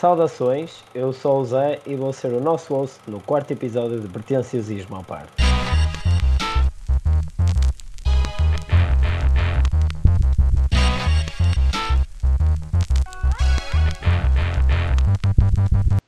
Saudações, eu sou o Zé e vou ser o nosso host no quarto episódio de Pretenciosismo ao Par.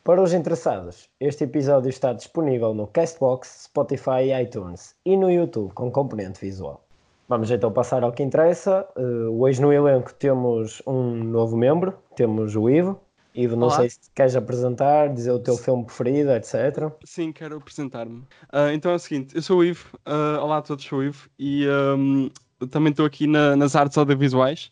Para os interessados, este episódio está disponível no Castbox, Spotify e iTunes e no YouTube com componente visual. Vamos então passar ao que interessa. Uh, hoje no elenco temos um novo membro, temos o Ivo. Ivo, não Olá. sei se queres apresentar, dizer o teu filme preferido, etc. Sim, quero apresentar-me. Uh, então é o seguinte, eu sou o Ivo, uh, olá a todos, sou o Ivo e um, também estou aqui na, nas artes audiovisuais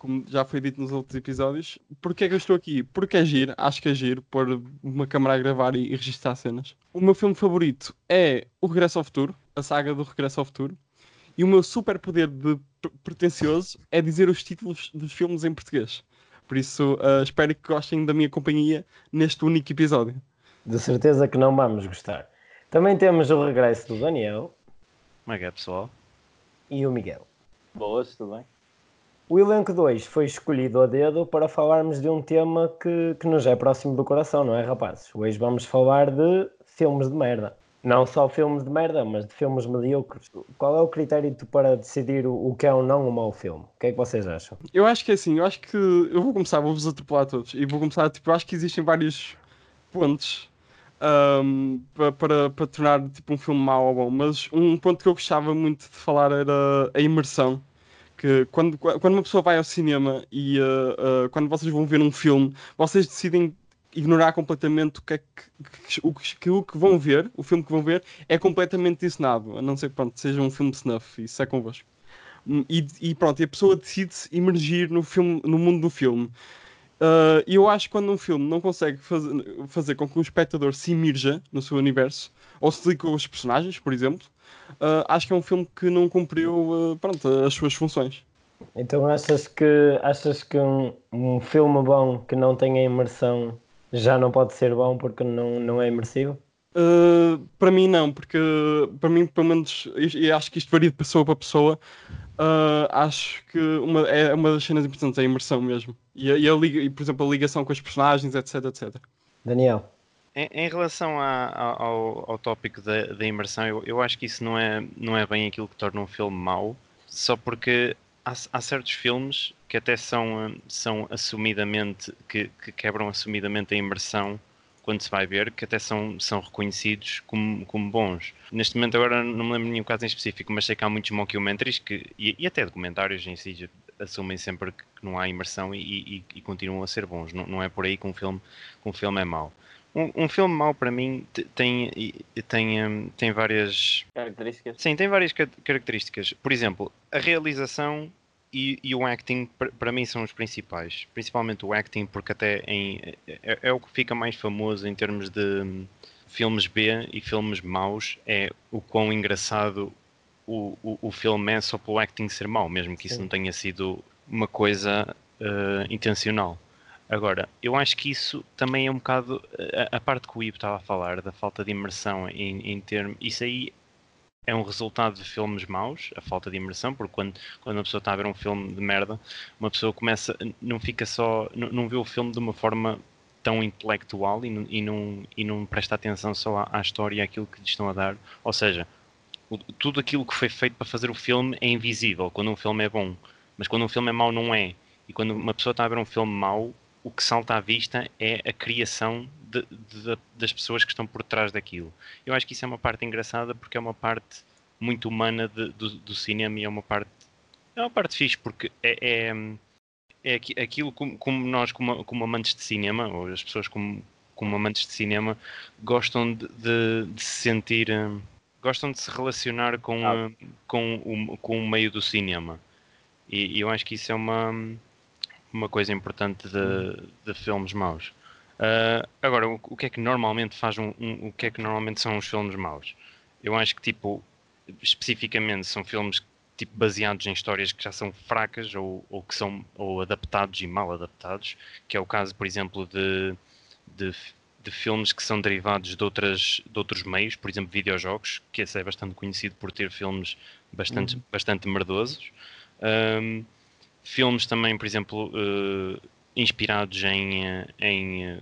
como já foi dito nos outros episódios. Porquê é que eu estou aqui? Porque é giro, acho que é giro pôr uma câmera a gravar e, e registrar cenas. O meu filme favorito é O Regresso ao Futuro, a saga do Regresso ao Futuro. E o meu super poder de pretencioso é dizer os títulos dos filmes em português. Por isso, uh, espero que gostem da minha companhia neste único episódio. De certeza que não vamos gostar. Também temos o regresso do Daniel. Como é que é, pessoal? E o Miguel. Boas, tudo bem? O elenco 2 foi escolhido a dedo para falarmos de um tema que, que nos é próximo do coração, não é, rapazes? Hoje vamos falar de filmes de merda. Não só filmes de merda, mas de filmes medíocres. Qual é o critério para decidir o, que é ou não um mau filme? O que é que vocês acham? Eu acho que é assim, eu acho que. Eu vou começar, vou-vos atropelar todos. E vou começar, tipo, eu acho que existem vários pontos um, para, para, para tornar tipo, um filme mau ou bom. Mas um ponto que eu gostava muito de falar era a imersão que quando, quando uma pessoa vai ao cinema e uh, uh, quando vocês vão ver um filme, vocês decidem ignorar completamente o que, é que, o, que, o que vão ver, o filme que vão ver, é completamente ensinado, a não ser que pronto, seja um filme snuff, isso é convosco. Hum, e, e pronto, e a pessoa decide-se emergir no, filme, no mundo do filme. Uh, e eu acho que quando um filme não consegue faz, fazer com que o espectador se imerja no seu universo, ou se ligue com os personagens, por exemplo, uh, acho que é um filme que não cumpriu uh, pronto, as suas funções. Então achas que, achas que um, um filme bom que não tenha imersão já não pode ser bom porque não, não é imersivo? Uh, para mim não, porque para mim pelo menos e acho que isto varia de pessoa para pessoa uh, acho que uma, é uma das cenas importantes é a imersão mesmo. E, a, e, a e por exemplo a ligação com os personagens etc etc Daniel? Em, em relação a, a, ao, ao tópico da, da imersão, eu, eu acho que isso não é, não é bem aquilo que torna um filme mau, só porque há, há certos filmes que até são, são assumidamente, que, que, quebram assumidamente a imersão quando se vai ver, que até são, são reconhecidos como, como bons. Neste momento agora não me lembro de nenhum caso em específico, mas sei que há muitos mockumentaries que, e, e até documentários em si assumem sempre que não há imersão e, e, e continuam a ser bons. Não, não, é por aí que um filme, que um filme é mau. Um, um filme mau para mim tem, tem, tem várias características. Sim, tem várias características. Por exemplo, a realização e, e o acting para mim são os principais. Principalmente o acting, porque até em, é, é, o que fica mais famoso em termos de hum, filmes B e filmes maus. É o quão engraçado o, o, o filme é só pelo acting ser mau, mesmo que Sim. isso não tenha sido uma coisa uh, intencional. Agora, eu acho que isso também é um bocado a, a parte que o Ivo estava a falar, da falta de imersão em, em termos. Isso aí é um resultado de filmes maus, a falta de imersão, porque quando, quando uma pessoa está a ver um filme de merda, uma pessoa começa, não fica só, não, não vê o filme de uma forma tão intelectual e e não, e não presta atenção só à, à história e àquilo que lhe estão a dar. Ou seja, o, tudo aquilo que foi feito para fazer o filme é invisível quando um filme é bom, mas quando um filme é mau, não é. E quando uma pessoa está a ver um filme mau, o que salta à vista é a criação de, de, das pessoas que estão por trás daquilo. Eu acho que isso é uma parte engraçada porque é uma parte muito humana de, do, do, cinema e é uma parte é uma parte fixe porque é, é, é aquilo como, como nós como, como, amantes de cinema ou as pessoas como, como amantes de cinema gostam de, de se sentir gostam de se relacionar com, ah. com, o, com o meio do cinema e, e eu acho que isso é uma uma coisa importante de, de filmes maus. Uh, agora, o, o, que é que normalmente faz um, um, o que é que normalmente são os filmes maus? Eu acho que tipo especificamente são filmes tipo baseados em histórias que já são fracas ou, ou que são ou adaptados e mal adaptados, que é o caso, por exemplo, de, de, de filmes que são derivados de, outras, de outros meios, por exemplo, videojogos, que esse é bastante conhecido por ter filmes bastante, uhum. bastante merdosos. Um, filmes também, por exemplo, uh, inspirados em, eh, em eh,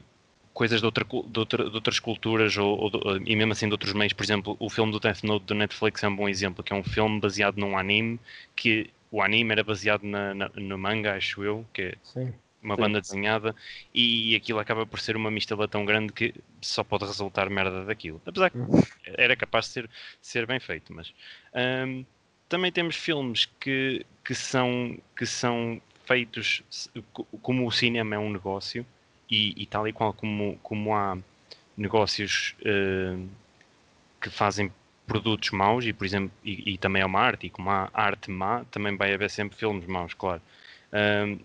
coisas de, outra, de, outra, de outras culturas ou, ou, e mesmo assim de outros meios. Por exemplo, o filme do Death Note do Netflix é um bom exemplo, que é um filme baseado num anime que o anime era baseado na, na no manga, acho eu, que é Sim. uma Sim. banda desenhada, e aquilo acaba por ser uma mistura tão grande que só pode resultar merda daquilo. Apesar que uhum. era capaz de ser, ser bem feito, mas um, também temos filmes que, que, são, que são feitos como o cinema é um negócio e, e tal e qual como, como há negócios uh, que fazem produtos maus e por exemplo e, e, também é uma arte e como há arte má também vai haver sempre filmes maus claro.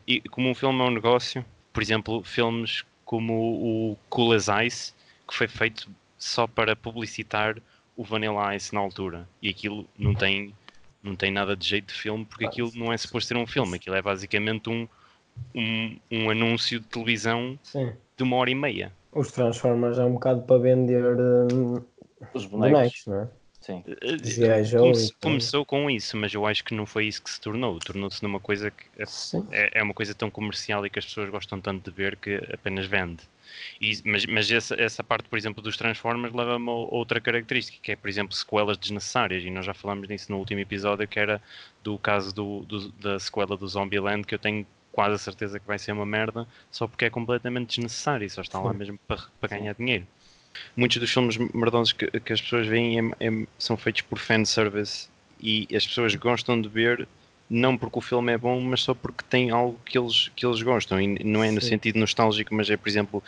E como um filme é um negócio por exemplo filmes como o Cool as Ice que foi feito só para publicitar o Vanilla Ice na altura e aquilo não tem não tem nada de jeito de filme porque aquilo não é suposto ser um filme aquilo é basicamente um um, um anúncio de televisão Sim. de uma hora e meia. Os Transformers é um bocado para vender uh, os bonecos, bonecos não é? Sim. Come começou com isso, mas eu acho que não foi isso que se tornou. Tornou-se numa coisa que é, é, é, uma coisa tão comercial e que as pessoas gostam tanto de ver que apenas vende. E, mas mas essa, essa parte, por exemplo, dos Transformers leva-me a outra característica, que é, por exemplo, sequelas desnecessárias. E nós já falamos disso no último episódio, que era do caso do, do da sequela do Zombieland, que eu tenho quase a certeza que vai ser uma merda, só porque é completamente desnecessário e só está lá mesmo para, para ganhar dinheiro. Muitos dos filmes merdosos que, que as pessoas veem é, é, são feitos por fanservice e as pessoas gostam de ver não porque o filme é bom, mas só porque tem algo que eles, que eles gostam. E não é no Sim. sentido nostálgico, mas é, por exemplo,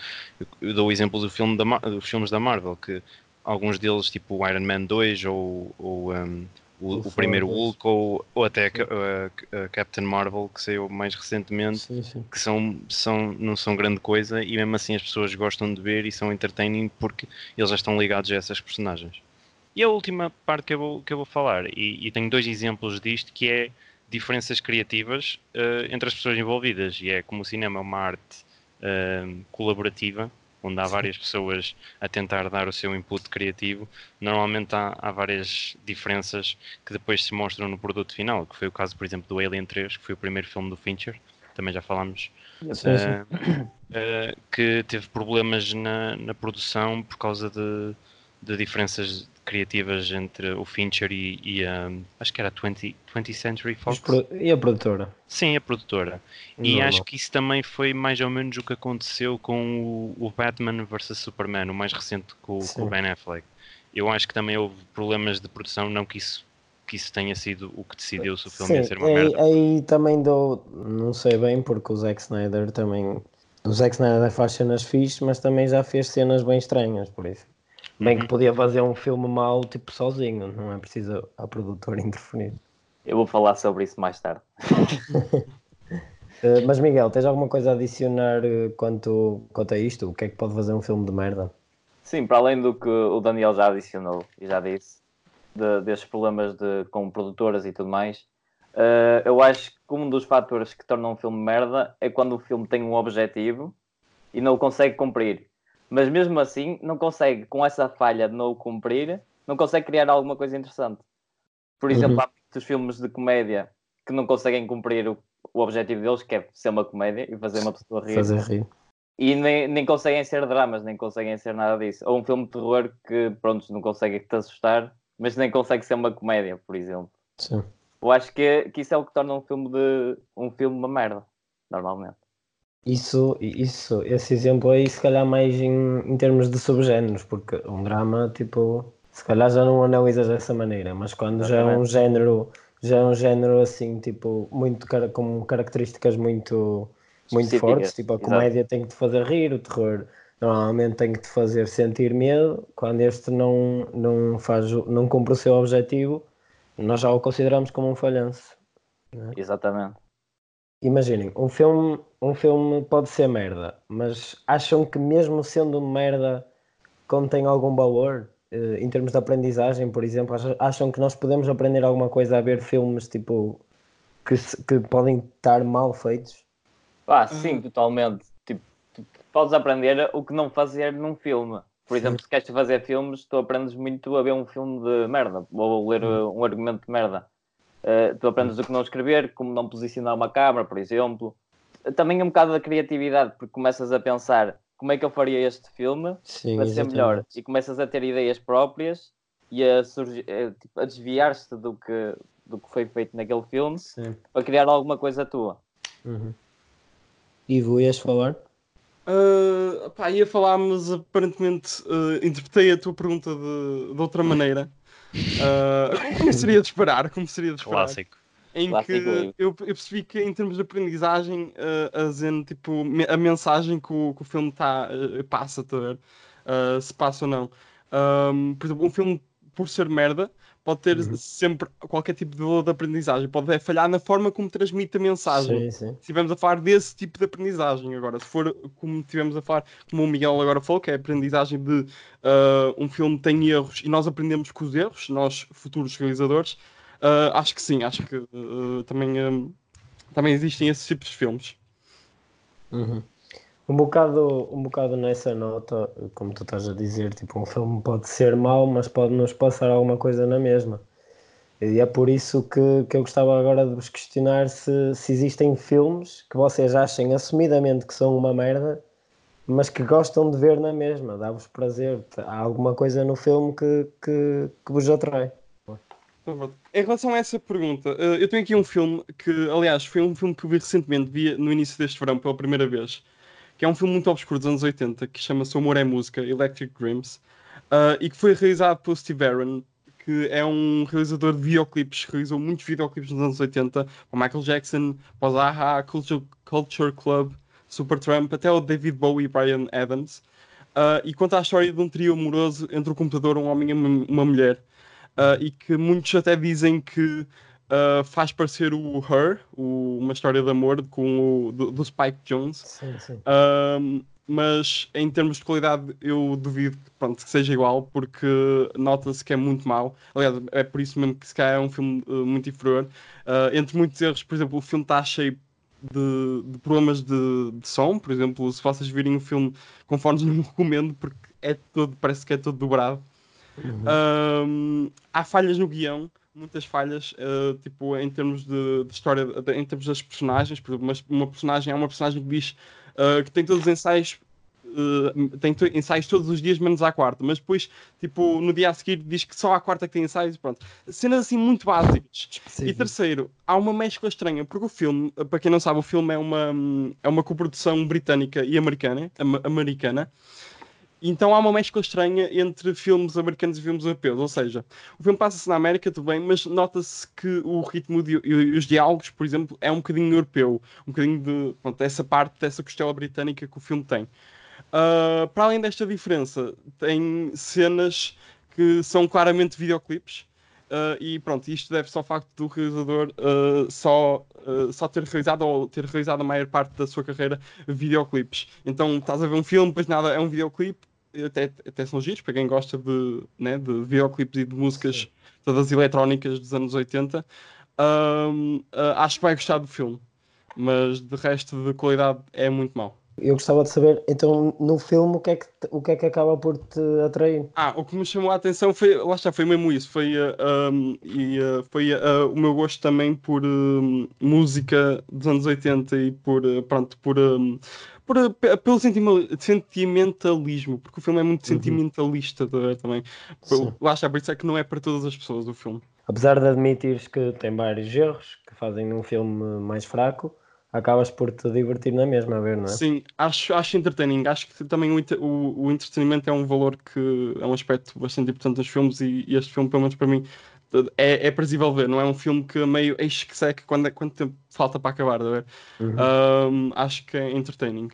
eu dou o exemplo do filme da, dos filmes da Marvel, que alguns deles, tipo o Iron Man 2 ou, ou um, o, o primeiro Hulk ou, ou até a, a, a, Captain Marvel que saiu mais recentemente sim, sim. que são, são, não são grande coisa e mesmo assim as pessoas gostam de ver e são entertaining porque eles já estão ligados a essas personagens e a última parte que eu vou, que eu vou falar e, e tenho dois exemplos disto que é diferenças criativas uh, entre as pessoas envolvidas. E é como o cinema é uma arte uh, colaborativa onde há várias pessoas a tentar dar o seu input criativo, normalmente há, há, várias diferenças que depois se mostram no produto final, que foi o caso, por exemplo, do Alien 3, que foi o primeiro filme do Fincher, também já falámos, uh, uh, que teve problemas na, na produção por causa de, de diferenças criativas entre o Fincher e, e a, acho que era a 20, 20th Century Fox. E a produtora. Sim, a produtora. E acho que isso também foi mais ou menos o que aconteceu com o, o Batman vs Superman, o mais recente com, com, o Ben Affleck. Eu acho que também houve problemas de produção, não que isso que isso tenha sido o que decidiu se o filme Sim, ia ser uma aí, merda. Aí também dou, não sei bem, porque o Zack Snyder também. O Zack Snyder faz cenas fixes, mas também já fez cenas bem estranhas, por isso. Bem que uhum. podia fazer um filme mau, tipo, sozinho, não é preciso a produtora interferir. Eu vou falar sobre isso mais tarde. Eh, mas Miguel, tens alguma coisa a adicionar eh, quanto, quanto a isto? O que é que pode fazer um filme de merda? Sim, para além do que o Daniel já adicionou e já disse, de, destes problemas de, com produtoras e tudo mais, uh, eu acho que um dos fatores que torna um filme merda é quando o filme tem um objetivo e não o consegue cumprir mas mesmo assim não consegue, com essa falha de não o cumprir, não consegue criar alguma coisa interessante. Por exemplo, uhum. há muitos filmes de comédia que não conseguem cumprir o, o objetivo deles, que é ser uma comédia e fazer uma pessoa rir. Fazer rir. E nem, nem conseguem ser dramas, nem conseguem ser nada disso. Ou um filme de terror que, pronto, não consegue te assustar, mas nem consegue ser uma comédia, por exemplo. Sim. Eu acho que, que isso é o que torna um filme de um filme uma merda, normalmente. Isso, isso, esse exemplo aí, se calhar, mais em, em termos de subgéneros, porque um drama, tipo, se calhar já não analisas dessa maneira, mas quando já é um género, já é um género assim, tipo, muito com características muito, muito fortes, tipo, a comédia Exato. tem que te fazer rir, o terror normalmente tem que te fazer sentir medo, quando este não, não, faz, não cumpre o seu objetivo, nós já o consideramos como um falhanço. É? Exatamente imaginem, um filme, um filme pode ser merda, mas acham que mesmo sendo merda contém algum valor? Uh, em termos de aprendizagem, por exemplo, acham que nós podemos aprender alguma coisa a ver filmes tipo que, que podem estar mal feitos? Ah, sim, totalmente. Tipo, tu podes aprender o que não fazer num filme. Por exemplo, se queres fazer filmes, tu aprendes muito a ver um filme de merda ou a ler um argumento de merda. Uh, tu aprendes o que não escrever, como não posicionar uma câmera, por exemplo. também um bocado da criatividade, porque começas a pensar como é que eu faria este filme Sim, para ser exatamente. melhor e começas a ter ideias próprias e a, a, tipo, a desviar-te do que, do que foi feito naquele filme Sim. para criar alguma coisa tua. Uhum. Ivo, ias falar? Uh, pá, ia falar, mas aparentemente uh, interpretei a tua pergunta de, de outra maneira. Uh, como seria de esperar? Como seria de esperar? Clássico. Em Clássico que eu, eu percebi que em termos de aprendizagem, uh, a, zen, tipo, me- a mensagem que o, que o filme tá, uh, passa, tá a ver? Uh, se passa ou não. Um, por exemplo, um filme, por ser merda, pode ter Uhum. sempre qualquer tipo de valor de aprendizagem. Pode é falhar na forma como transmite a mensagem Sim, sim. se estivermos a falar desse tipo de aprendizagem. Agora, se for como tivemos a falar, como o Miguel agora falou, que é a aprendizagem de ah, um filme tem erros e nós aprendemos com os erros, nós futuros realizadores, ah, acho que sim, acho que ah, também, também existem esses tipos de filmes. Uhum. Um bocado, um bocado nessa nota, como tu estás a dizer, tipo, um filme pode ser mau, mas pode nos passar alguma coisa na mesma. E é por isso que, que eu gostava agora de vos questionar se, se existem filmes que vocês achem assumidamente que são uma merda, mas que gostam de ver na mesma, dá-vos prazer. Há alguma coisa no filme que, que, que vos atrai. Em relação a essa pergunta, ah, eu tenho aqui um filme que, aliás, foi um filme que eu vi recentemente, vi no início deste verão pela primeira vez, que é um filme muito obscuro dos anos 80, que chama-se O Amor é Música, Electric Dreams, ah, e que foi realizado pelo Steve Aaron, que é um realizador de videoclipes, realizou muitos videoclipes nos anos 80, para Michael Jackson, para os AHA, Culture, Culture Club, Supertramp, até o David Bowie e Brian Adams, Ah, e conta a história de um trio amoroso entre o computador, um homem e uma, mulher, Ah, e que muitos até dizem que ah, faz parecer o Her, o- uma história de amor com o, do, do Spike Jones, Sim, sim. Ahm, mas em termos de qualidade eu duvido que, pronto, que seja igual porque nota-se que é muito mau. Aliás, é por isso mesmo que se calhar é um filme uh, muito inferior. Ah, entre muitos erros, por exemplo, o filme está cheio de, de problemas de, de som. Por exemplo, se vocês virem o filme com fones, não recomendo porque é todo, parece que é todo dobrado. Ahm, há falhas no guião, muitas falhas, eh, tipo, em termos de, de história, de- em termos das personagens. Por exemplo, mas uma personagem é uma personagem que diz eh, que tem todos os ensaios. eh, tem ensaios todos os dias, menos à quarta, mas depois, tipo, no dia a seguir diz que só à quarta que tem ensaios, pronto. Cenas assim muito básicas. E terceiro, há uma mescla estranha, porque o filme, para quem não sabe, o filme é uma, é uma coprodução britânica e americana, ama- americana. Então há uma mescla estranha entre filmes americanos e filmes europeus, ou seja, o filme passa-se na América, tudo bem, mas nota-se que o ritmo de- e os diálogos, por exemplo, é um bocadinho europeu, um bocadinho de, pronto, dessa parte, dessa costela britânica que o filme tem. Ah, para além desta diferença, tem cenas que são claramente videoclipes. ah, e pronto, isto deve-se ao facto do realizador ah, só, ah, só ter realizado ou ter realizado a maior parte da sua carreira videoclipes. Então estás a ver um filme, depois nada, é um videoclipe, até, até são giros para quem gosta de, né, de videoclipes e de músicas Sim. todas eletrónicas dos anos 80. Ahm, ah, acho que vai gostar do filme, mas de resto de qualidade é muito mau. Eu gostava de saber, então, no filme, o que é que, o que, é que acaba por te atrair? Ah, o que me chamou a atenção foi, lá está, foi mesmo isso, foi, uh, um, e, uh, foi uh, o meu gosto também por um, música dos anos 80 e por, uh, pronto, por, um, por, pe- pelo sentimentalismo, porque o filme é muito Uhum. sentimentalista ver, também. Sim. Lá está, por isso é que não é para todas as pessoas o filme. Apesar de admitires que tem vários erros que fazem um filme mais fraco, acabas por te divertir na mesma a ver, não é? Sim, acho, acho entertaining. Acho que também o, o, o entretenimento é um valor que é um aspecto bastante importante nos filmes e, e este filme, pelo menos para mim, é, é prazível ver. Não é um filme que meio eis que seca quando, é- quanto tempo falta para acabar, a ver? Uhum. Um, acho que é entertaining.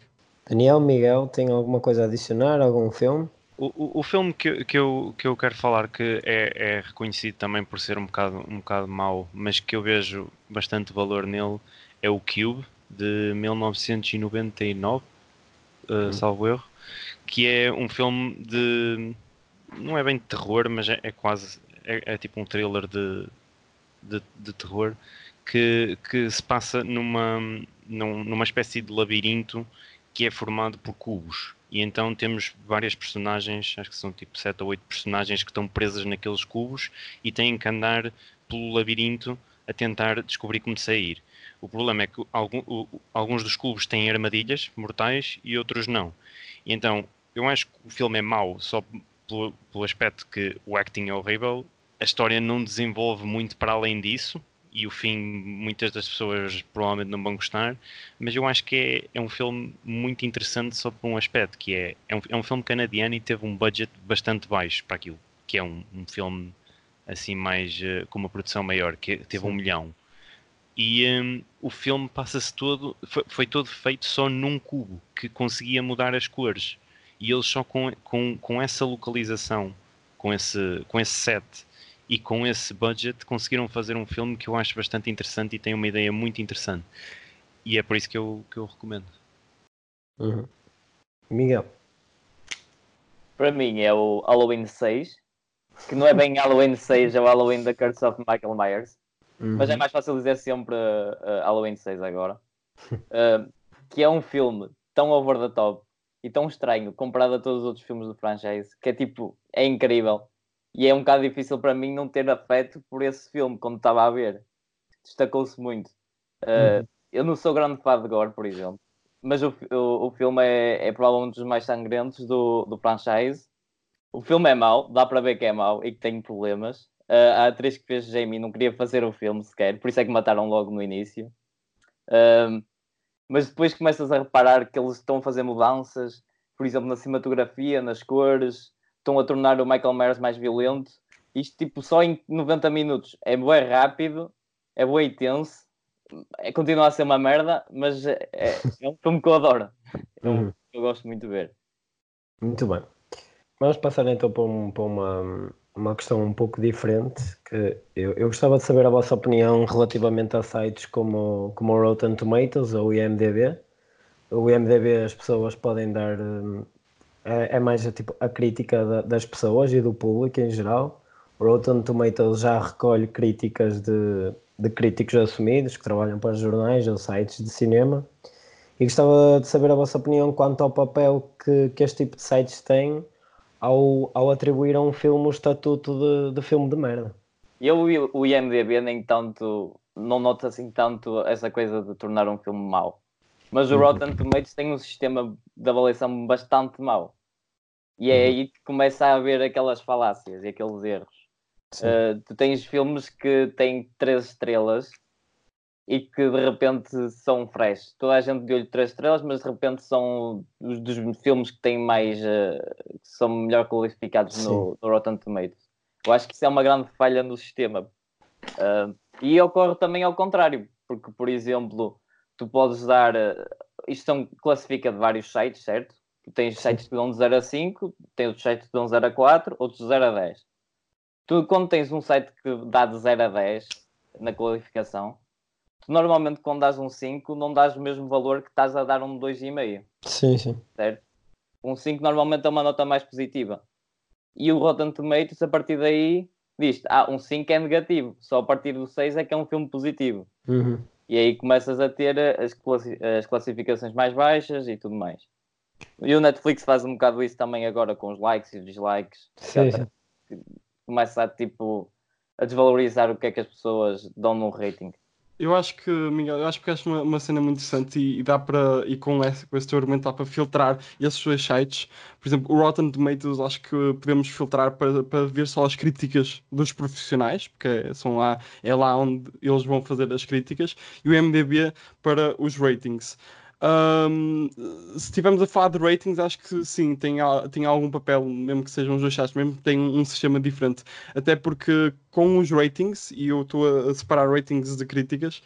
Daniel, Miguel, tem alguma coisa a adicionar? Algum filme? O, o, o filme que, que, eu, que eu quero falar que é, é reconhecido também por ser um bocado, um bocado mau, mas que eu vejo bastante valor nele, é o Cube, de 1999, uh, salvo erro, que é um filme de. não é bem de terror, mas é, é quase. É, é tipo um thriller de, de, de terror que, que se passa numa, num- numa espécie de labirinto que é formado por cubos. E então temos várias personagens, acho que são tipo 7 ou 8 personagens que estão presas naqueles cubos e têm que andar pelo labirinto a tentar descobrir como sair. O problema é que alguns dos clubes têm armadilhas mortais e outros não. E então, eu acho que o filme é mau só pelo, pelo aspecto que o acting é horrível, a história não desenvolve muito para além disso e o fim muitas das pessoas provavelmente não vão gostar, mas eu acho que é, é um filme muito interessante só por um aspecto, que é, é um, é um filme canadiano e teve um budget bastante baixo para aquilo, que é um, um filme assim mais uh, com uma produção maior, que teve Sim. um milhão. E um, o filme passa-se todo, foi, foi, todo feito só num cubo que conseguia mudar as cores. E eles só com, com, com essa localização, com esse, com esse set e com esse budget conseguiram fazer um filme que eu acho bastante interessante e tem uma ideia muito interessante. E é por isso que eu, que eu recomendo. Uhum. Miguel. Para mim é o Halloween 6, que não é bem Halloween 6, é o Halloween da Curse of Michael Myers. Uhum. Mas é mais fácil dizer sempre uh, Halloween 6 agora. Uh, que é um filme tão over the top e tão estranho comparado a todos os outros filmes do franchise que é tipo, é incrível e é um bocado difícil para mim não ter afeto por esse filme quando estava a ver. Destacou-se muito. Uh, uhum. Eu não sou grande fã de Gore, por exemplo, mas o, o, o filme é, é provavelmente um dos mais sangrentos do, do franchise. O filme é mau, dá para ver que é mau e que tem problemas. Uh, a atriz que fez Jamie não queria fazer o filme sequer, por isso é que mataram logo no início. Uh, mas depois começas a reparar que eles estão a fazer mudanças, por exemplo, na cinematografia, nas cores, estão a tornar o Michael Myers mais violento. Isto, tipo, só em 90 minutos. É bem rápido, é bem intenso, é, continua a ser uma merda, mas é, é um filme que eu adoro. É um uhum. eu gosto muito de ver. Muito bem. Vamos passar então para, um, para uma, uma questão um pouco diferente. Que eu, eu gostava de saber a vossa opinião relativamente a sites como, como o Rotten Tomatoes ou o IMDB. O IMDB as pessoas podem dar hum, é, é mais a, tipo, a crítica da, das pessoas e do público em geral. O Rotten Tomatoes já recolhe críticas de, de críticos assumidos que trabalham para jornais ou sites de cinema. E gostava de saber a vossa opinião quanto ao papel que, que este tipo de sites têm ao, ao atribuir a um filme o estatuto de, de filme de merda. Eu o IMDB nem tanto, não noto assim tanto essa coisa de tornar um filme mau. Mas o uhum. Rotten Tomatoes tem um sistema de avaliação bastante mau. E é uhum. aí que começa a haver aquelas falácias e aqueles erros. Uh, tu tens filmes que têm três estrelas e que de repente são fresh. Toda a gente deu-lhe três estrelas, mas de repente são os dos filmes que têm mais uh, que são melhor qualificados no, no, Rotten Tomatoes. Eu acho que isso é uma grande falha no sistema. Uh, e ocorre também ao contrário, porque, por exemplo, tu podes dar. Eh, isto são, classifica de vários sites, certo? Tu tens sites que dão de 0 a 5, tens outros sites que dão 0 a 4, outros de 0 a 10. Tu, quando tens um site que dá de 0 a 10 na qualificação, normalmente quando dás um 5 não dás o mesmo valor que estás a dar um 2,5. Sim, sim. Certo? Um 5 normalmente é uma nota mais positiva. E o Rotten Tomatoes, a partir daí, diz ah, um 5 é negativo, só a partir do 6 é que é um filme positivo. Uhum e aí começas a ter as, classi as classificações mais baixas e tudo mais. E o Netflix faz um bocado isso também agora com os likes e os dislikes. Sim, sim. Começa a tipo a desvalorizar o que é que as pessoas dão no rating. Eu acho que, Miguel, eu acho que és uma, uma cena muito interessante e, e dá para, e com esse, com esse teu argumento dá para filtrar esses dois sites. Por exemplo, o Rotten Tomatoes acho que podemos filtrar para, para ver só as críticas dos profissionais, porque são lá, é lá onde eles vão fazer as críticas, e o MDB para os ratings. Um, se estivermos a falar de ratings, acho que sim, tem, tem algum papel, mesmo que sejam os dois chats, mesmo que tenham um sistema diferente. Até porque com os ratings, e eu estou a separar ratings de críticas,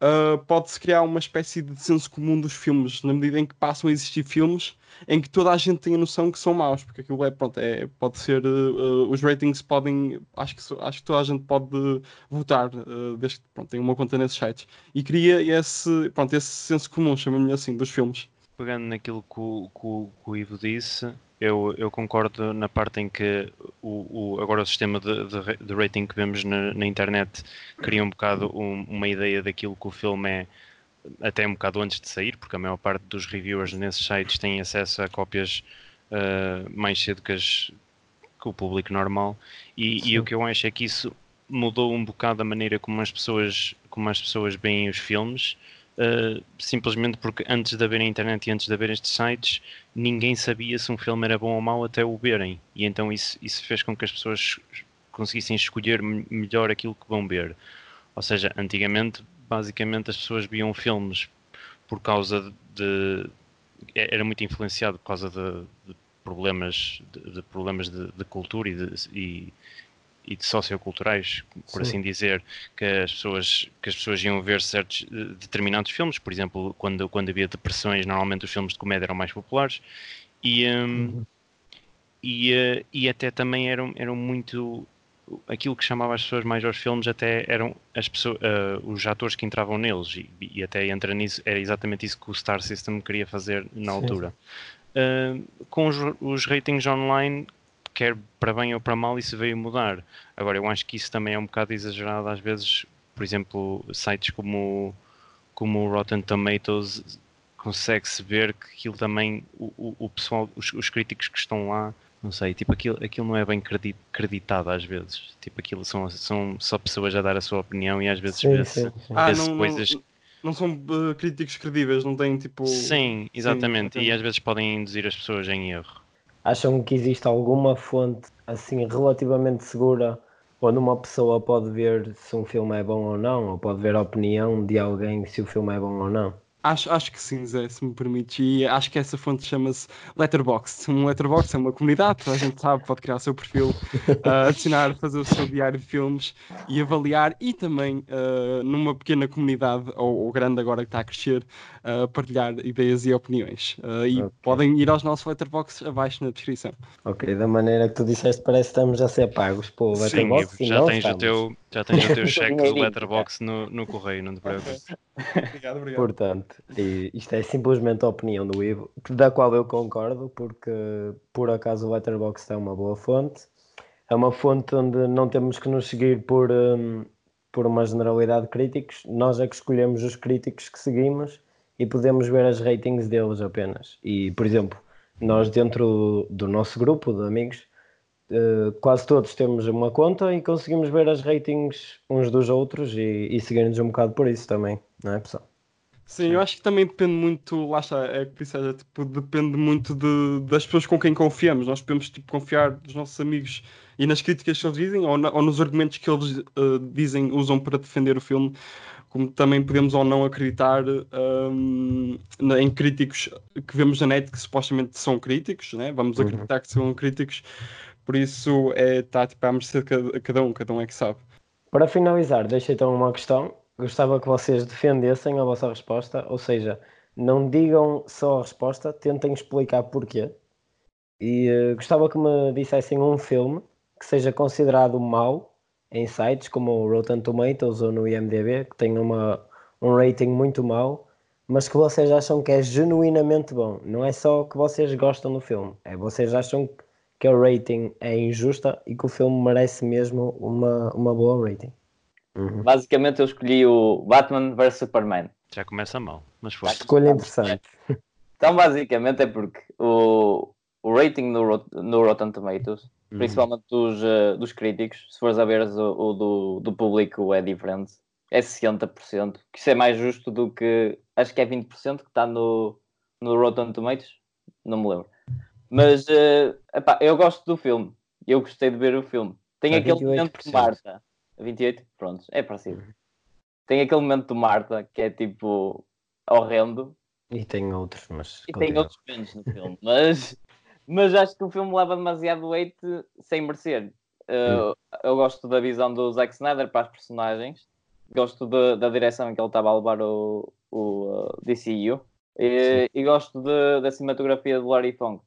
uh, pode-se criar uma espécie de senso comum dos filmes, na medida em que passam a existir filmes em que toda a gente tem a noção que são maus, porque aquilo é, pronto, é, pode ser, uh, os ratings podem, acho que, acho que toda a gente pode votar, uh, desde que pronto, tem uma conta nesses sites, e cria esse, pronto, esse senso comum, chamamos-lhe assim, dos filmes. Pegando naquilo que o, que que o Ivo disse, eu, eu, concordo na parte em que o, o agora o sistema de, de, de, rating que vemos na, na internet cria um bocado um, uma ideia daquilo que o filme é até um bocado antes de sair, porque a maior parte dos reviewers nesses sites têm acesso a cópias uh, mais cedo que, as, que, o público normal. E, e, o que eu acho é que isso mudou um bocado a maneira como as pessoas como as pessoas veem os filmes, uh, simplesmente porque antes de haver a internet e antes de haver estes sites, ninguém sabia se um filme era bom ou mau até o verem. E então isso, isso fez com que as pessoas conseguissem escolher melhor aquilo que vão ver. Ou seja, antigamente, basicamente, as pessoas viam filmes por causa de. era muito influenciado por causa de, de problemas de, de problemas de, de, cultura e e, e de socioculturais, por Sim. assim dizer, que as pessoas que as pessoas iam ver certos eh, determinados filmes, por exemplo, quando quando havia depressões, normalmente os filmes de comédia eram mais populares. E um, uhum. e, uh, e até também eram eram muito aquilo que chamava as pessoas mais aos filmes até eram as pessoas, uh, os atores que entravam neles. E, e, até entra nisso era exatamente isso que o Star System queria fazer na altura. uh, com os, os ratings online quer para bem ou para mal isso veio mudar agora eu acho que isso também é um bocado exagerado às vezes por exemplo sites como como o Rotten Tomatoes consegue-se ver que aquilo também o, o, o pessoal os, os críticos que estão lá não sei, tipo, aquilo, aquilo não é bem creditado às vezes. Tipo, aquilo são, são só pessoas a dar a sua opinião e às vezes vê-se ah, coisas. Não, não são uh, críticos credíveis, não têm tipo. Sim, exatamente. Sim, e às vezes podem induzir as pessoas em erro. Acham que existe alguma fonte assim relativamente segura onde uma pessoa pode ver se um filme é bom ou não, ou pode ver a opinião de alguém se o filme é bom ou não? Acho, acho que sim, Zé, se me permite. E acho que essa fonte chama-se Letterboxd. Um Letterboxd é uma comunidade, toda a gente sabe, pode criar o seu perfil, uh, adicionar, fazer o seu diário de filmes e avaliar. E também, uh, numa pequena comunidade, ou, ou, grande agora que está a crescer, uh, partilhar ideias e opiniões. e okay. podem ir aos nossos Letterboxds abaixo na descrição. Ok, da maneira que tu disseste, parece que estamos a ser pagos pelo Letterboxd. Sim, já tens o teu já tens o teu cheque do letterbox no, no correio, não te preocupes. obrigado, obrigado. Portanto, isto é simplesmente a opinião do Ivo, da qual eu concordo, porque por acaso o letterbox é uma boa fonte. É uma fonte onde não temos que nos seguir por, um, por uma generalidade de críticos, nós é que escolhemos os críticos que seguimos e podemos ver as ratings deles apenas. E, por exemplo, nós dentro do nosso grupo de amigos Uh, quase todos temos uma conta e conseguimos ver as ratings uns dos outros e, e seguir-nos um bocado por isso também, não é pessoal? Sim, eu acho que também depende muito, lá está, é que seja, tipo, depende muito de, das pessoas com quem confiamos. Nós podemos tipo, confiar nos nossos amigos e nas críticas que eles dizem ou, na, ou nos argumentos que eles uh, dizem, usam para defender o filme, como também podemos ou não acreditar um, em críticos que vemos na net que supostamente são críticos, né? vamos uhum. acreditar que são críticos por isso é, está tipo, à mercê de cada um, cada um é que sabe. Para finalizar, deixo então uma questão. Gostava que vocês defendessem a vossa resposta, ou seja, não digam só a resposta, tentem explicar porquê. E uh, gostava que me dissessem um filme que seja considerado mau em sites como o Rotten Tomatoes ou no IMDb, que tenha uma, um rating muito mau, mas que vocês acham que é genuinamente bom. Não é só que vocês gostam do filme, é vocês acham que a rating é injusta e que o filme merece mesmo uma, uma boa rating. Uhum. Basicamente eu escolhi o Batman vs Superman. Já começa mal, mas foi. Escolha interessante. Então basicamente é porque o, o rating no, no Rotten Tomatoes, uhum. principalmente dos, uh, dos críticos, se fores a ver o, o do, do público é diferente. É 60%, que isso é mais justo do que acho que é 20% que está no, no Rotten Tomatoes, não me lembro. Mas uh, epá, eu gosto do filme. Eu gostei de ver o filme. Tem é aquele momento de Marta. 28? Pronto, é parecido. Tem aquele momento de Marta que é tipo horrendo. E tem outros, mas. E tem outros momentos no filme. Mas, mas acho que o filme leva demasiado weight sem merecer. Uh, eu gosto da visão do Zack Snyder para as personagens. Gosto de, da direção em que ele estava a levar o, o uh, DCU. E, e, gosto de, da cinematografia de Larry Fong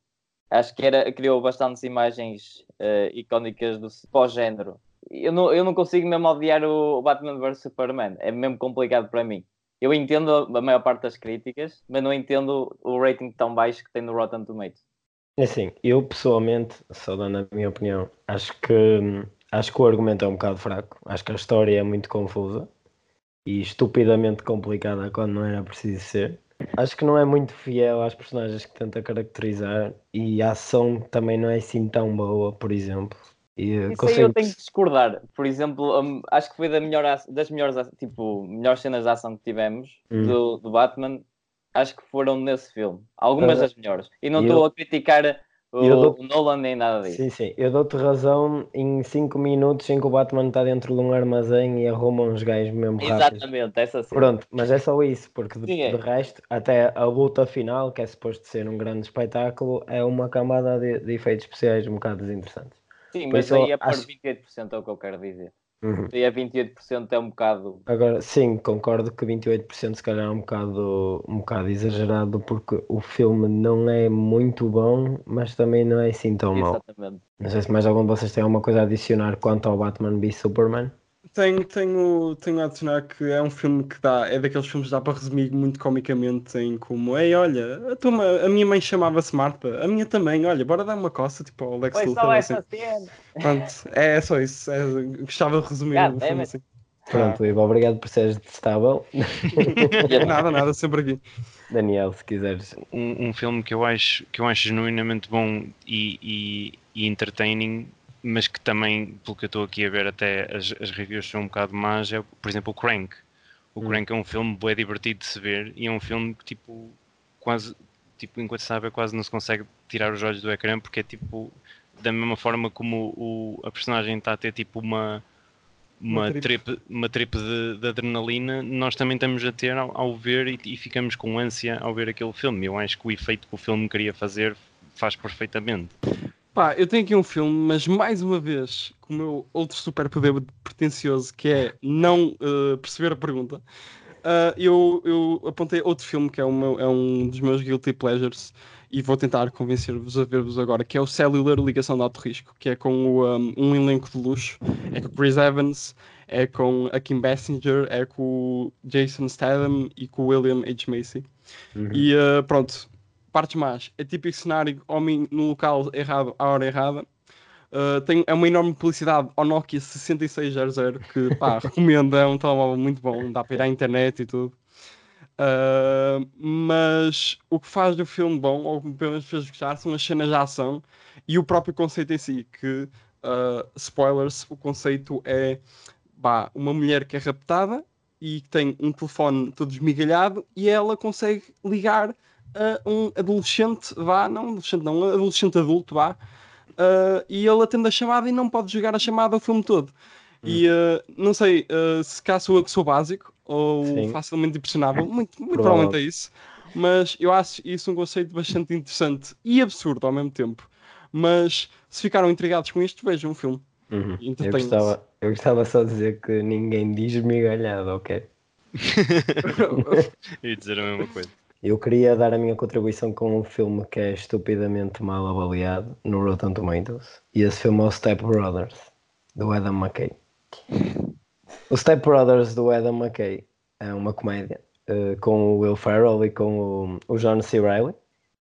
acho que era, criou bastantes imagens uh, icónicas do pós-género. Eu não, eu não consigo mesmo odiar o Batman vs Superman, é mesmo complicado para mim. Eu entendo a maior parte das críticas, mas não entendo o rating tão baixo que tem no Rotten Tomatoes. É assim, eu pessoalmente, só dando a minha opinião, acho que acho que o argumento é um bocado fraco. Acho que a história é muito confusa e estupidamente complicada quando não era preciso ser. Acho que não é muito fiel às personagens que tenta caracterizar e a ação também não é assim tão boa, por exemplo. E Isso aí consigo eu tenho que discordar. Por exemplo, hum, acho que foi da melhor, das melhores, tipo, melhores cenas de ação que tivemos Hum. do, do Batman. Acho que foram nesse filme. Algumas das melhores. E não eu- estou a criticar o, dou- o Nolan nem nada disso. Sim, sim. Eu dou-te razão em 5 minutos em que o Batman está dentro de um armazém e arruma uns gajos mesmo rápidos. Exatamente, essa cena. Pronto, mas é só isso, porque de, Sim, é. de resto, até a luta final, que é suposto ser um grande espetáculo, é uma camada de, de efeitos especiais um bocado desinteressantes. Sim, Por mas aí eu é por acho- 28% é o que eu quero dizer. Uhum. É 28% é um bocado. Agora, sim, concordo que 28% se calhar é um bocado, um bocado exagerado, porque o filme não é muito bom, mas também não é assim tão mau. Exatamente. Não sei se mais algum de vocês tem alguma coisa a adicionar quanto ao Batman v Superman. Tenho, tenho, tenho a adicionar que é um filme que dá, é daqueles filmes que dá para resumir muito comicamente em como, ei, olha, a, tua a minha mãe chamava-se Marta, a minha também, olha, bora dar uma coça, tipo, ao Lex Foi Luthor, só assim. Pronto, é só isso, é, gostava de resumir God o filme assim. Pronto, Ivo, obrigado por seres detestável. Ah, nada, nada, sempre aqui. Daniel, se quiseres. um, um filme que eu acho que eu acho genuinamente bom e, e, e entertaining, mas que também, pelo que eu estou aqui a ver, até as, as reviews são um bocado más, é, por exemplo, o Crank. O Hum. Crank é um filme bem divertido de se ver e é um filme que tipo quase tipo, enquanto se sabe, quase não se consegue tirar os olhos do ecrã porque é tipo da mesma forma como o, a personagem está a ter tipo uma uma, Uma trip. trip, uma trip de, de adrenalina, nós também estamos a ter ao, ao ver e, e ficamos com ânsia ao ver aquele filme. Eu acho que o efeito que o filme queria fazer faz perfeitamente. Pá, eu tenho aqui um filme, mas mais uma vez, com o meu outro superpoder pretencioso, que é não eh, perceber a pergunta, ah, eu, eu apontei outro filme que é, meu- é um dos meus guilty pleasures e vou tentar convencer-vos a ver-vos agora, que é o Cellular Ligação de Alto Risco, que é com o, um, um elenco de luxo, é com o Chris Evans, é com a Kim Basinger, é com o Jason Statham e com o William H. Macy. Uhum. E uh, pronto, partes más. É típico cenário, homem no local errado, à hora errada. Uh, tem, é uma enorme publicidade ao Nokia 6600, que pá, recomendo, é um telemóvel muito bom, dá para ir à internet e tudo. Uh, mas o que faz do filme bom, ou pelo menos fez gostar, são as cenas de ação e o próprio conceito em si, que, uh, spoilers, o conceito é pá, uma mulher que é raptada e que tem um telefone todo esmigalhado e ela consegue ligar a um adolescente, vá, não adolescente não, um adolescente adulto, vá, uh, e ele atende a chamada e não pode jogar a chamada o filme todo. E uh, não sei uh, se cá sou eu que sou básico ou Sim. facilmente impressionável, muito, muito provavelmente é isso, mas eu acho isso um conceito bastante interessante e absurdo ao mesmo tempo. Mas se ficaram intrigados com isto, vejam um filme. Uhum. Eu, gostava, eu gostava só de dizer que ninguém diz migalhado, ok? Ia dizer a mesma coisa. Eu queria dar a minha contribuição com um filme que é estupidamente mal avaliado no Rotten Tomatoes. E esse filme é o Step Brothers, do Adam McKay. O Step Brothers do Adam McKay é uma comédia eh, com o Will Ferrell e com o, o John C. Reilly.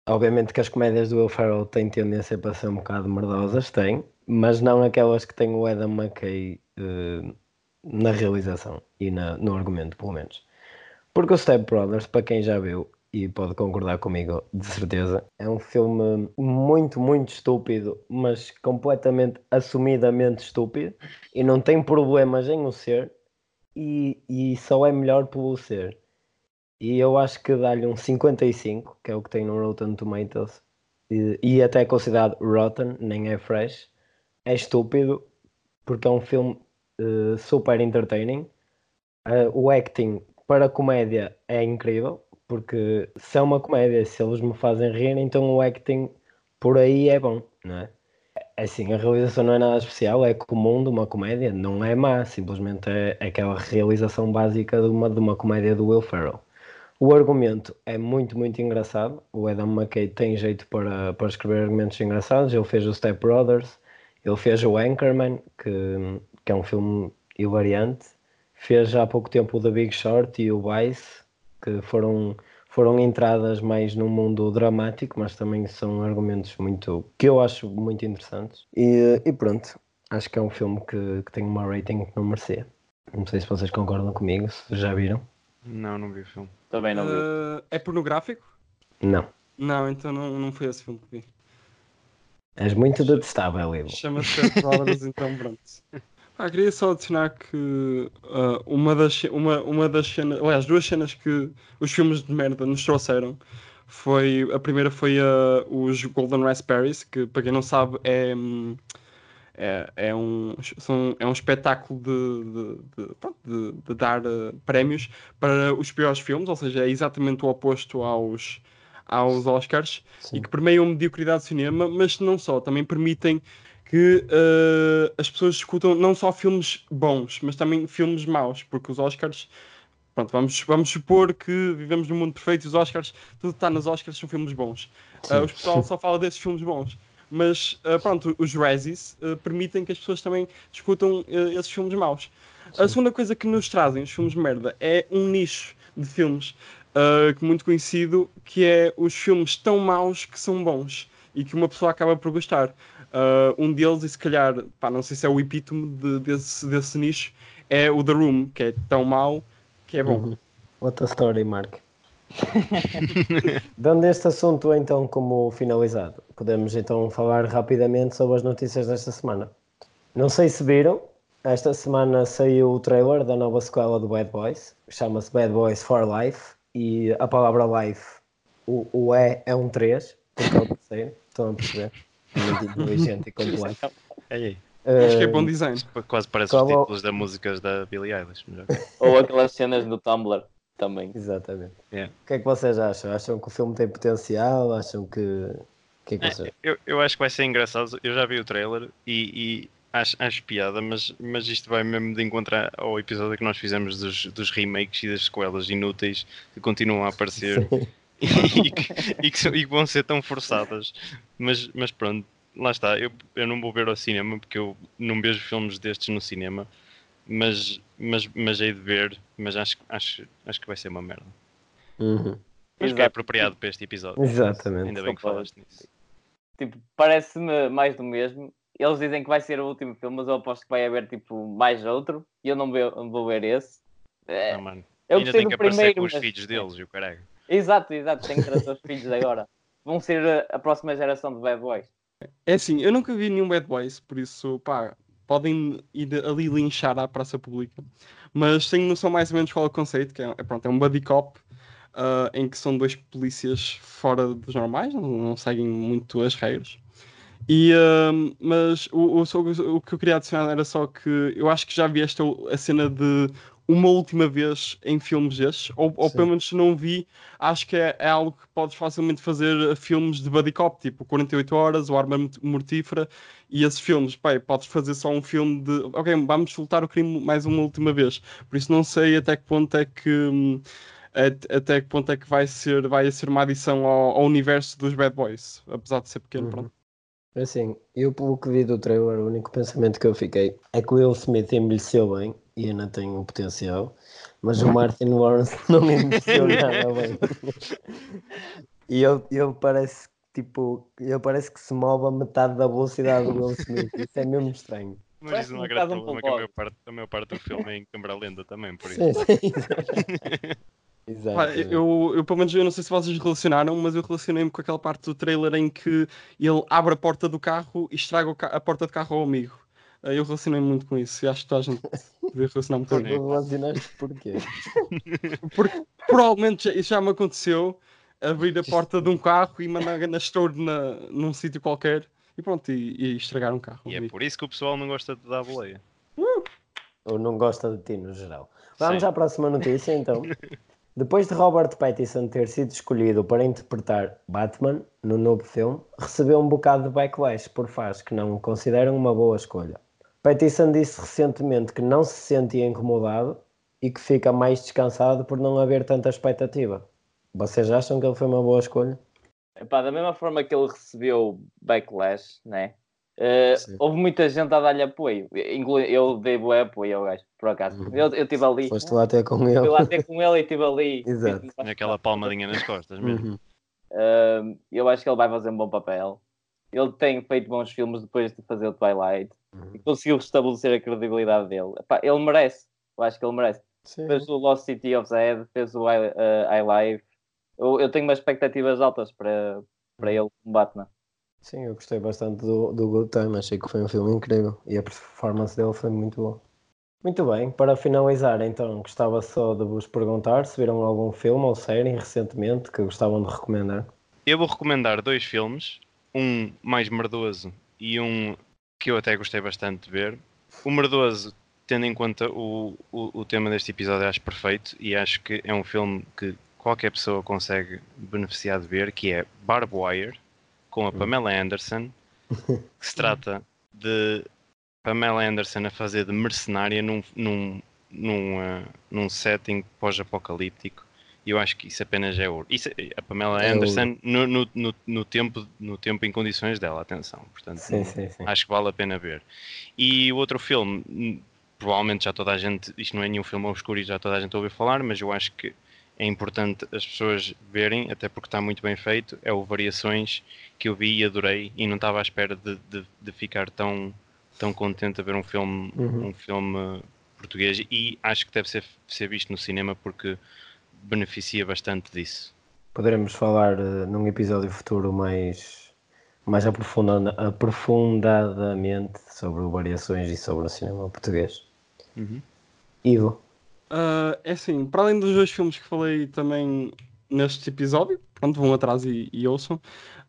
Obviamente que as comédias do Will Ferrell têm tendência para ser um bocado merdosas, têm, mas não aquelas que tem o Adam McKay eh, na realização e na- no argumento, pelo menos. Porque o Step Brothers, para quem já viu e pode concordar comigo, de certeza, é um filme muito, muito estúpido, mas completamente assumidamente estúpido e não tem problemas em o ser e, e só é melhor pelo ser. E eu acho que dá-lhe um 55, que é o que tem no Rotten Tomatoes, e, e até é considerado rotten, nem é fresh. É estúpido, porque é um filme eh, super entertaining. Eh, o acting para comédia é incrível, porque se é uma comédia, se eles me fazem rir, então o acting por aí é bom, não é? Assim, a realização não é nada especial, é comum de uma comédia, não é má, simplesmente é aquela realização básica de uma, de uma comédia do Will Ferrell. O argumento é muito, muito engraçado. O Adam McKay tem jeito para, para escrever argumentos engraçados. Ele fez o Step Brothers, ele fez o Anchorman, que, que é um filme hilariante. Fez há pouco tempo o The Big Short e o Vice, que foram, foram entradas mais num mundo dramático, mas também são argumentos muito que eu acho muito interessantes. E, e pronto, acho que é um filme que, que tem uma rating que não merecia. Não sei se vocês concordam comigo, se já viram. Não, não vi o filme. Também não vi. Uh, é pornográfico? Não. Não, então não, não foi esse filme que vi. És muito detestável, Ivo. Chama-se sete palavras, então pronto. Ah, queria só adicionar que uh, uma, das, uma, uma das cenas, aliás, duas cenas que os filmes de merda nos trouxeram foi, a primeira foi uh, os Golden Raspberries, que para quem não sabe é, é, é, um, são, é um espetáculo de, de, de, de, de dar uh, prémios para os piores filmes, ou seja, é exatamente o oposto aos, aos Oscars Sim. e que permeiam mediocridade do cinema, mas não só, também permitem que uh, as pessoas discutam não só filmes bons, mas também filmes maus, porque os Oscars, pronto, vamos, vamos supor que vivemos num mundo perfeito e os Oscars, tudo que está nos Oscars são filmes bons. Uh, o pessoal só fala desses filmes bons. Mas uh, pronto, os Razzies permitem que as pessoas também discutam esses filmes maus. Sim. A segunda coisa que nos trazem os filmes de merda é um nicho de filmes muito conhecido que é os filmes tão maus que são bons e que uma pessoa acaba por gostar. Uh, um deles, e se calhar, pá, não sei se é o epítome de, desse, desse nicho, é o The Room, que é tão mau que é bom. Uhum. What a story, Mark. Dando este assunto então como finalizado, podemos então falar rapidamente sobre as notícias desta semana. Não sei se viram, esta semana saiu o trailer da nova sequela do Bad Boys, chama-se Bad Boys for Life, e a palavra life, o, o E é um 3, porque é o terceiro, estão a perceber? Muito inteligente e complexo. É Acho que é bom design. Quase parece os títulos das músicas da Billie Eilish. Ou aquelas cenas do Tumblr também. Exatamente. Yeah. O que é que vocês acham? Acham que o filme tem potencial? Acham que. O que é que vocês... é, eu, eu acho que vai ser engraçado. Eu já vi o trailer e, e acho, acho piada, mas, mas isto vai mesmo de encontrar ao episódio que nós fizemos dos, dos remakes e das sequelas inúteis que continuam a aparecer. e, que, e, que, e, que, vão ser tão forçadas. Mas, mas pronto, lá está. Eu, eu não vou ver ao cinema porque eu não vejo filmes destes no cinema. Mas, mas, mas hei de ver. Mas acho, acho, acho que vai ser uma merda. Uhum. Acho Exato. que é apropriado para este episódio. Exatamente. Ainda bem que falaste nisso. Tipo, parece-me mais do mesmo. Eles dizem que vai ser o último filme, mas eu aposto que vai haver tipo mais outro. E eu não vou, não vou ver esse. É, não, mano. Eu Ainda tem que aparecer primeiro, com os mas... filhos deles e o caralho. Exato, exato. Tem que trazer os filhos agora. Vão ser a, próxima geração de bad boys. É assim, eu nunca vi nenhum bad boys, por isso, pá, podem ir ali linchar à praça pública. Mas tenho noção mais ou menos qual é o conceito, que é, é pronto, é um buddy cop, uh, em que são dois polícias fora dos normais, não, não seguem muito as regras. E, uh, mas o, o, o, que eu queria adicionar era só que eu acho que já vi esta a cena de uma última vez em filmes destes, ou, ou pelo menos se não vi, acho que é, é, algo que podes facilmente fazer filmes de buddy cop, tipo 48 Horas, o Arma Mortífera, e esses filmes, pai, podes fazer só um filme de, ok, vamos soltar o crime mais uma última vez. Por isso não sei até que ponto é que hum, até que ponto é que vai ser, vai ser uma adição ao, ao universo dos Bad Boys, apesar de ser pequeno, uhum. pronto. Assim, eu pelo que vi do trailer, o único pensamento que eu fiquei é que o Will Smith envelheceu bem e ainda tem um potencial, mas o Martin Lawrence não envelheceu nada bem. e ele, ele parece tipo, ele parece que se move a metade da velocidade do Will Smith. Isso é mesmo estranho. Mas isso não é grande problema, que a maior, parte, a maior parte do filme é em câmera lenta também, por isso. Sim, sim. Exato. Eu, eu, pelo menos, eu não sei se vocês relacionaram, mas eu relacionei-me com aquela parte do trailer em que ele abre a porta do carro e estraga a porta do carro ao amigo. Eu relacionei muito com isso e acho que toda a gente deve relacionar muito com isso. relacionaste porquê? Porque provavelmente isso já me aconteceu abrir a porta de um carro e mandar na store na, num sítio qualquer e pronto, e, e estragar um carro. E é por isso que o pessoal não gosta de dar boleia. Ou não gosta de ti no geral. Vamos Sim. à próxima notícia então. Depois de Robert Pattinson ter sido escolhido para interpretar Batman no novo filme, recebeu um bocado de backlash por fãs que não o consideram uma boa escolha. Pattinson disse recentemente que não se sentia incomodado e que fica mais descansado por não haver tanta expectativa. Vocês acham que ele foi uma boa escolha? Epá, da mesma forma que ele recebeu backlash, né? Uh, houve muita gente a dar-lhe apoio, eu dei o apoio ao gajo, por acaso. Uhum. Eu estive ali. Foste lá até com ele. Fui lá até com ele e estive ali. Exato. Aquela palmadinha nas costas mesmo. Uhum. Uh, eu acho que ele vai fazer um bom papel. Ele tem feito bons filmes depois de fazer o Twilight uhum. e conseguiu restabelecer a credibilidade dele. Epá, ele merece, eu acho que ele merece. Sim. Fez o Lost City of Zed, fez o I, uh, I Live. Eu, eu tenho umas expectativas altas para, para ele como Batman. Sim, eu gostei bastante do, do Good Time, achei que foi um filme incrível e a performance dele foi muito boa. Muito bem, para finalizar então, gostava só de vos perguntar se viram algum filme ou série recentemente que gostavam de recomendar. Eu vou recomendar dois filmes, um mais merdoso e um que eu até gostei bastante de ver. O merdoso, tendo em conta o, o, o tema deste episódio, acho perfeito e acho que é um filme que qualquer pessoa consegue beneficiar de ver, que é Barb Wire, com a Pamela Anderson, que se trata de Pamela Anderson a fazer de mercenária num, num, num, uh, num setting pós-apocalíptico. E eu acho que isso apenas é ouro. Isso, a Pamela É Anderson no, no, no, no tempo, no tempo em condições dela, atenção. Portanto, Sim, sim, sim. acho que vale a pena ver. E o outro filme, provavelmente já toda a gente, isto não é nenhum filme obscuro e já toda a gente ouviu falar, mas eu acho que é importante as pessoas verem, até porque está muito bem feito. É o Variações que eu vi e adorei e não estava à espera de, de, de ficar tão, tão contente a ver um filme, Uhum. um filme português e acho que deve ser, ser visto no cinema porque beneficia bastante disso. Poderemos falar eh, num episódio futuro mais, mais aprofunda- aprofundadamente sobre variações e sobre o cinema português. Ivo, Ah, é assim, para além dos dois filmes que falei também neste episódio, pronto, vão atrás e, e ouçam.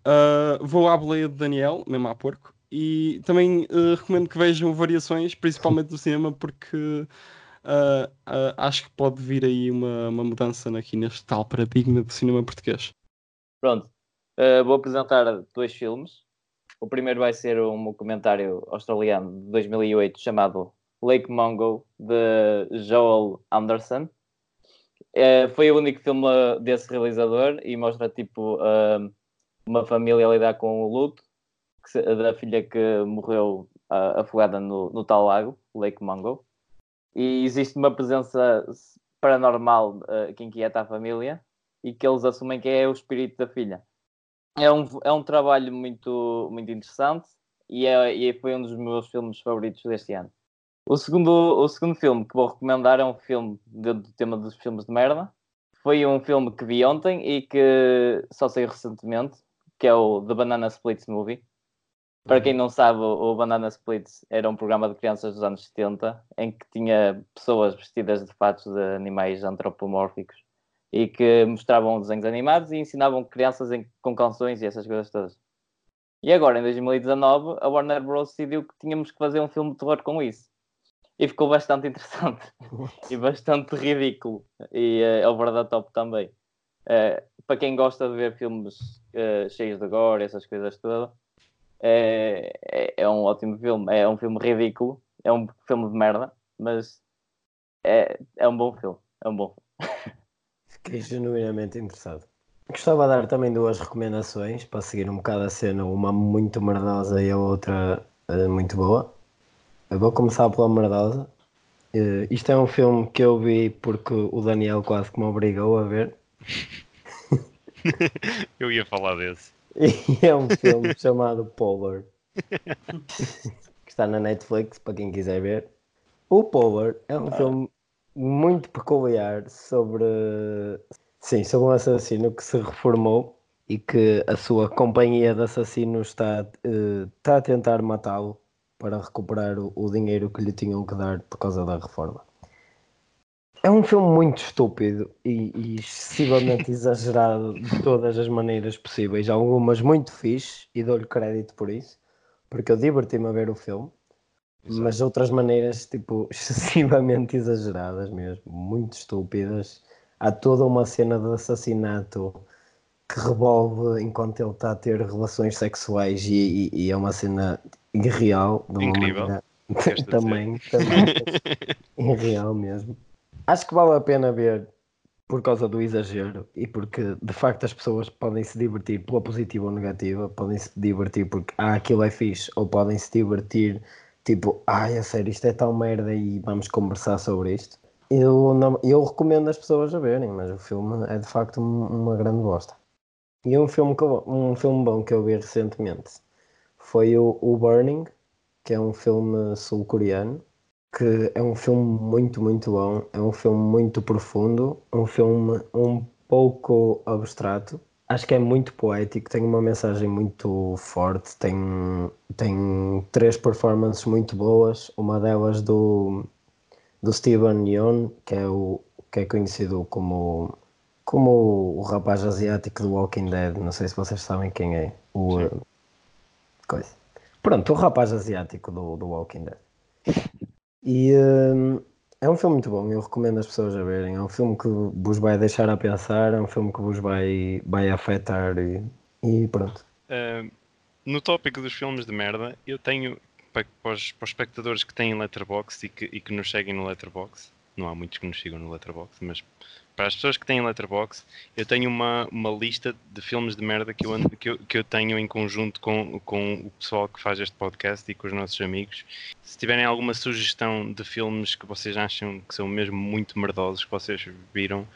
Ah, vou à boleia de Daniel, mesmo a porco, e também ah, recomendo que vejam variações, principalmente do cinema, porque ah, acho que pode vir aí uma, uma mudança aqui neste tal paradigma do cinema português. Pronto, eh, vou apresentar dois filmes. O primeiro vai ser um comentário australiano de 2008 chamado Lake Mungo, de Joel Anderson. Foi o único filme desse realizador e mostra tipo uma família a lidar com o luto se- da filha que morreu afogada no, no tal lago, Lake Mungo. E existe uma presença paranormal eh, que inquieta a família e que eles assumem que é o espírito da filha. É um, é um trabalho muito, muito interessante e, é, e foi um dos meus filmes favoritos deste ano. O segundo, o segundo filme que vou recomendar é um filme dentro do tema dos filmes de merda. Foi um filme que vi ontem e que só saiu recentemente, que é o The Banana Splits Movie. Para quem não sabe, o Banana Splits era um programa de crianças dos anos 70 em que tinha pessoas vestidas de fatos de animais antropomórficos e que mostravam desenhos animados e ensinavam crianças em- com canções e essas coisas todas. E agora, em 2019, a Warner Bros. decidiu que tínhamos que fazer um filme de terror com isso. E ficou bastante interessante e bastante ridículo. E é over the top também. Eh, para quem gosta de ver filmes eh, cheios de gore, essas coisas todas, é, é, é um ótimo filme. É um filme ridículo, é um filme de merda, mas é, é um bom filme. É um bom filme. fiquei genuinamente interessado. Gostava de dar também duas recomendações para seguir um bocado a cena, uma muito merdosa e a outra eh, muito boa. Eu vou começar pela merdosa. Eh, isto é um filme que eu vi porque o Daniel quase que me obrigou a ver. Eu ia falar desse. E é um filme chamado Polar. que está na Netflix para quem quiser ver. O Polar é um filme muito peculiar sobre, sim, sobre um assassino que se reformou e que a sua companhia de assassinos está, eh, está a tentar matá-lo para recuperar o dinheiro que lhe tinham que dar por causa da reforma. É um filme muito estúpido e, e excessivamente exagerado de todas as maneiras possíveis, algumas muito fixe e dou-lhe crédito por isso, porque eu diverti-me a ver o filme, mas outras maneiras, tipo, excessivamente exageradas mesmo, muito estúpidas. Há toda uma cena de assassinato que revolve enquanto ele está a ter relações sexuais e, e- e é uma cena irreal, de uma Incrível, maneira dizer? também, também irreal mesmo. Acho que vale a pena ver por causa do exagero e porque de facto as pessoas podem se divertir pela positiva ou negativa, podem se divertir porque ah, aquilo é fixe, ou podem se divertir tipo, ai, a sério, isto é tão merda e vamos conversar sobre isto. Eu, não, eu recomendo as pessoas a verem, mas o filme é de facto um- uma grande bosta. E um filme, que um filme bom que eu vi recentemente foi o, o Burning, que é um filme sul-coreano, que é um filme muito, muito bom, é um filme muito profundo, um filme um pouco abstrato, Acho que é muito poético, tem uma mensagem muito forte, tem, tem três performances muito boas, uma delas do, do Steven Yeun, que é, o, que é conhecido como, como o rapaz asiático do Walking Dead, não sei se vocês sabem quem é. O, coisa. Pronto, o rapaz asiático do, do Walking Dead. E uh, é um filme muito bom, eu recomendo as pessoas a verem. É um filme que vos vai deixar a pensar, é um filme que vos vai, vai afetar e, e pronto. Uh, no tópico dos filmes de merda, eu tenho para, para, os, para os espectadores que têm Letterboxd e que, e que nos seguem no Letterboxd, não há muitos que nos sigam no Letterboxd, mas para as pessoas que têm Letterboxd, eu tenho uma, uma lista de filmes de merda que eu, ando, que eu, que eu tenho em conjunto com, com o pessoal que faz este podcast e com os nossos amigos. Se tiverem alguma sugestão de filmes que vocês acham que são mesmo muito merdosos, que vocês viram,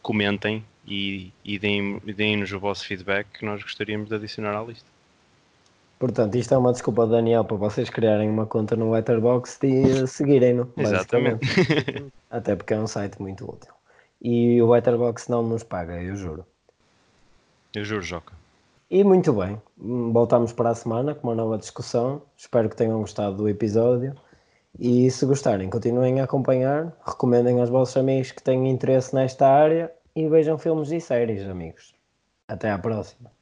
comentem e, e deem-nos deem o vosso feedback que nós gostaríamos de adicionar à lista. Portanto, isto é uma desculpa, Daniel, para vocês criarem uma conta no Letterboxd e seguirem-no. Exatamente. Até porque é um site muito útil. E o Letterboxd não nos paga, eu juro. Eu juro, Joca. E muito bem, voltamos para a semana com uma nova discussão. Espero que tenham gostado do episódio. E se gostarem, continuem a acompanhar, recomendem aos vossos amigos que têm interesse nesta área e vejam filmes e séries, amigos. Até à próxima.